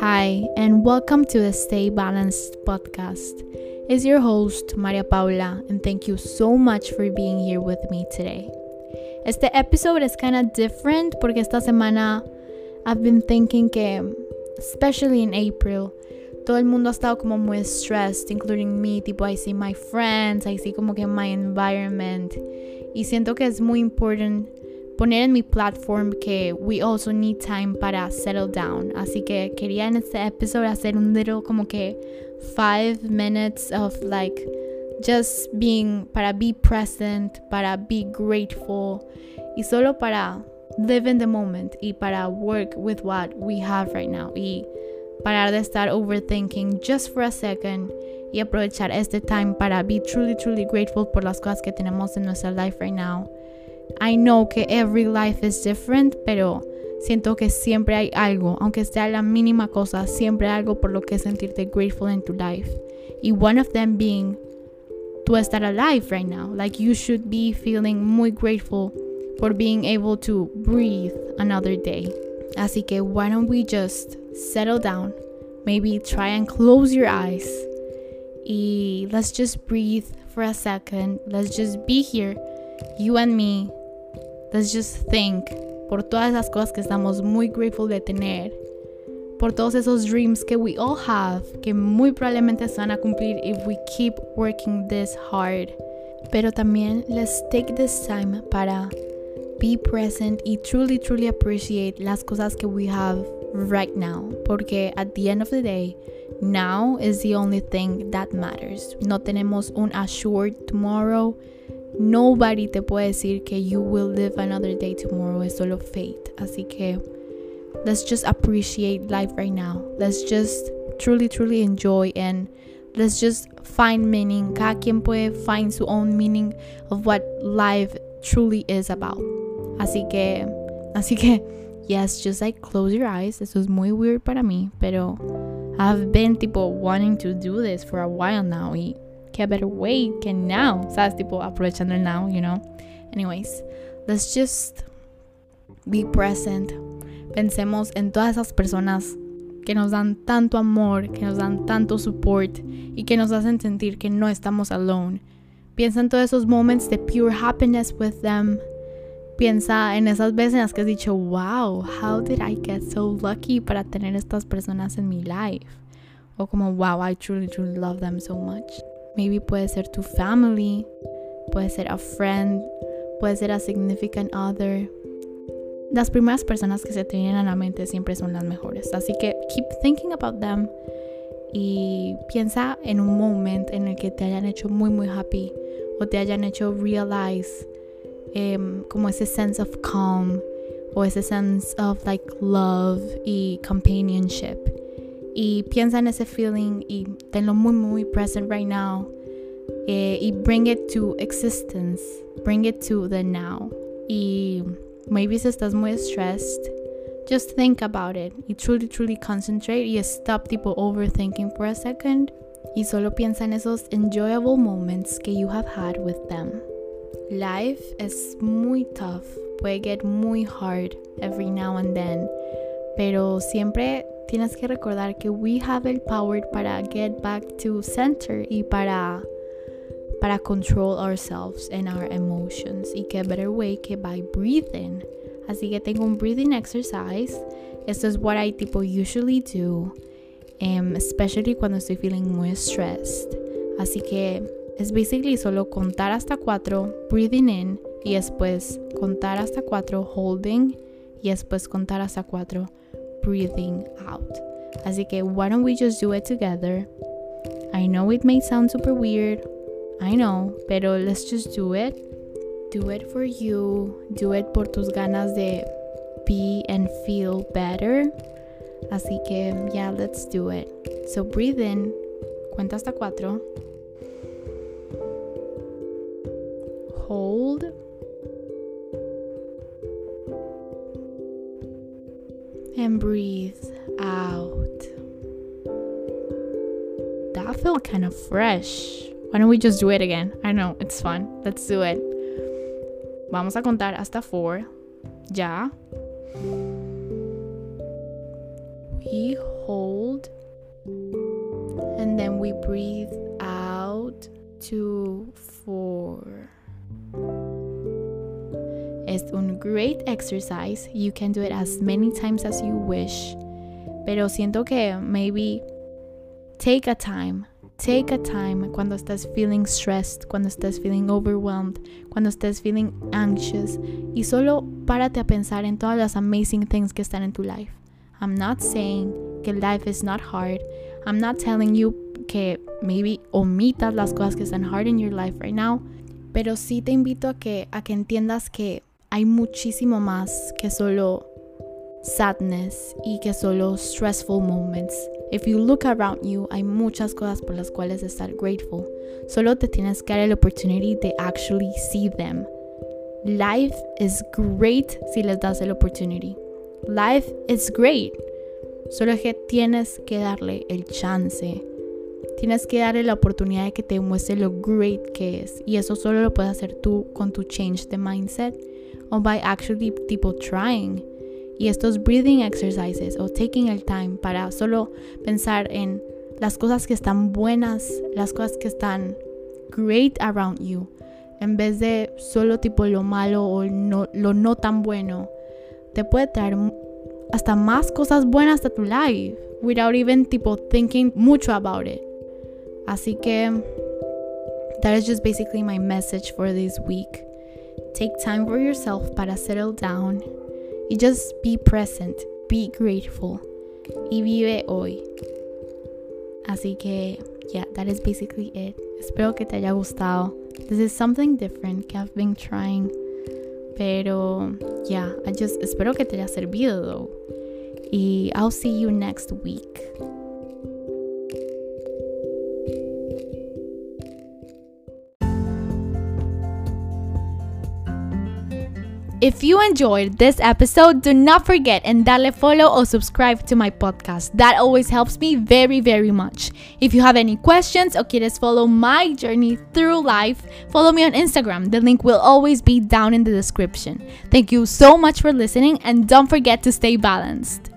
Hi, and welcome to the Stay Balanced podcast. It's your host, Maria Paula, and thank you so much for being here with me today. Este episode is kind of different porque esta semana I've been thinking que, especially in April, todo el mundo ha estado como muy stressed, including me. Tipo, I see my friends, I see como que my environment. Y siento que es muy important poner en mi platform que we also need time para settle down. Así que quería en este episodio hacer un little como que five minutes of like just being para be present, para be grateful y solo para live in the moment y para work with what we have right now y parar de estar overthinking just for a second y aprovechar este time para be truly truly grateful por las cosas que tenemos en nuestra life right now I know que every life is different, pero siento que siempre hay algo, aunque sea la mínima cosa, siempre hay algo por lo que sentirte grateful in tu life. Y one of them being to estar alive right now. Like you should be feeling muy grateful for being able to breathe another day. Así que why don't we just settle down? Maybe try and close your eyes. Y let's just breathe for a second. Let's just be here, you and me, Let's just think por todas las cosas que estamos muy grateful de tener. Por todos esos dreams que we all have, que muy probablemente se van a cumplir if we keep working this hard. Pero también let's take this time para be present y truly, truly appreciate las cosas que we have right now. Porque at the end of the day, now is the only thing that matters. No tenemos un assured tomorrow. Nobody te puede decir que you will live another day tomorrow. Es solo fate. Así que let's just appreciate life right now. Let's just truly, truly enjoy and let's just find meaning. Cada quien puede find su own meaning of what life truly is about. Así que, así que, yes, just like close your eyes. Eso es muy weird para mí, pero I've been tipo wanting to do this for a while now. Y qué better way que now, ¿sabes? Tipo, aprovechando el now, you know. Anyways, let's just be present. Pensemos en todas esas personas que nos dan tanto amor, que nos dan tanto support y que nos hacen sentir que no estamos alone. Piensa en todos esos moments de pure happiness with them. Piensa en esas veces en las que has dicho, wow, how did I get so lucky para tener estas personas en mi life? O como, wow, I truly, truly love them so much. Maybe puede ser tu family, puede ser a friend, puede ser a significant other. Las primeras personas que se te vienen a la mente siempre son las mejores. Así que keep thinking about them y piensa en un momento en el que te hayan hecho muy muy happy o te hayan hecho realize um, como ese sense of calm o ese sense of like love y companionship y piensa en ese feeling y tenlo muy muy present right now eh, y bring it to existence bring it to the now. Y maybe si estás muy stressed just think about it. Y truly truly concentrate y stop tipo overthinking for a second y solo piensa en esos enjoyable moments que you have had with them. Life is muy tough. Puede get muy hard every now and then. Pero siempre tienes que recordar que we have el power para get back to center y para para control ourselves and our emotions. Y qué better way que by breathing. Así que tengo un breathing exercise. Esto es what I tipo usually do um, especially cuando estoy feeling muy stressed. Así que es basically solo contar hasta cuatro breathing in y después contar hasta cuatro holding y después contar hasta cuatro breathing out. Así que, why don't we just do it together? I know it may sound super weird. I know, pero let's just do it. Do it for you. Do it por tus ganas de be and feel better. Así que, yeah, let's do it. So breathe in. Cuenta hasta cuatro. And breathe out. That felt kind of fresh. Why don't we just do it again? I know, it's fun. Let's do it. Vamos a contar hasta four. Ya. we hold and then we breathe out. Two, four. It's a great exercise. You can do it as many times as you wish. Pero siento que maybe take a time. Take a time cuando estás feeling stressed, cuando estás feeling overwhelmed, cuando estás feeling anxious y solo párate a pensar en todas las amazing things que están en tu life. I'm not saying que life is not hard. I'm not telling you que maybe omitas las cosas que están hard in your life right now, pero sí te invito a que a que entiendas que hay muchísimo más que solo sadness y que solo stressful moments. If you look around you, hay muchas cosas por las cuales estar grateful. Solo te tienes que dar la opportunity de actually see them. Life is great si les das la opportunity. Life is great. Solo que tienes que darle el chance. Tienes que darle la oportunidad de que te muestre lo great que es. Y eso solo lo puedes hacer tú con tu change de mindset o by actually tipo trying. Y estos breathing exercises o taking el time para solo pensar en las cosas que están buenas, las cosas que están great around you, en vez de solo tipo lo malo o no, lo no tan bueno, te puede traer hasta más cosas buenas a tu life without even tipo thinking mucho about it. Así que that is just basically my message for this week. Take time for yourself para settle down y just be present, be grateful y vive hoy. Así que, yeah, that is basically it. Espero que te haya gustado. This is something different que I've been trying. Pero, yeah, I just espero que te haya servido though. Y I'll see you next week. If you enjoyed this episode, do not forget and dale follow or subscribe to my podcast. That always helps me very, very much. If you have any questions or quieres follow my journey through life, follow me on Instagram. The link will always be down in the description. Thank you so much for listening and don't forget to stay balanced.